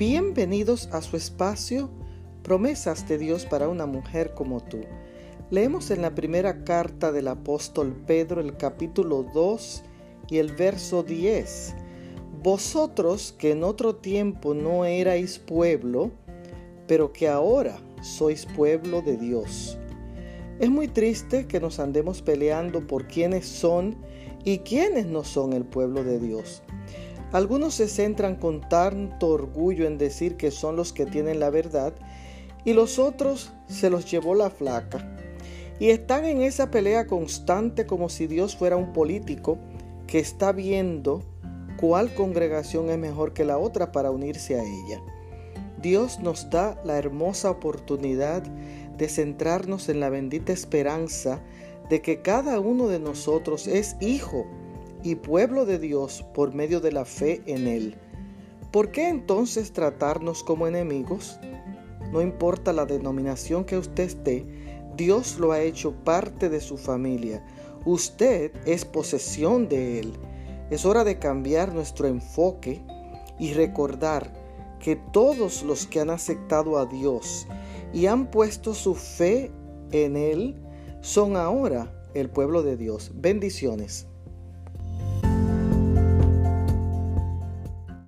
Bienvenidos a su espacio, promesas de Dios para una mujer como tú. Leemos en la primera carta del apóstol Pedro el capítulo 2 y el verso 10. Vosotros que en otro tiempo no erais pueblo, pero que ahora sois pueblo de Dios. Es muy triste que nos andemos peleando por quiénes son y quiénes no son el pueblo de Dios. Algunos se centran con tanto orgullo en decir que son los que tienen la verdad y los otros se los llevó la flaca. Y están en esa pelea constante como si Dios fuera un político que está viendo cuál congregación es mejor que la otra para unirse a ella. Dios nos da la hermosa oportunidad de centrarnos en la bendita esperanza de que cada uno de nosotros es hijo y pueblo de Dios por medio de la fe en Él. ¿Por qué entonces tratarnos como enemigos? No importa la denominación que usted esté, Dios lo ha hecho parte de su familia. Usted es posesión de Él. Es hora de cambiar nuestro enfoque y recordar que todos los que han aceptado a Dios y han puesto su fe en Él son ahora el pueblo de Dios. Bendiciones.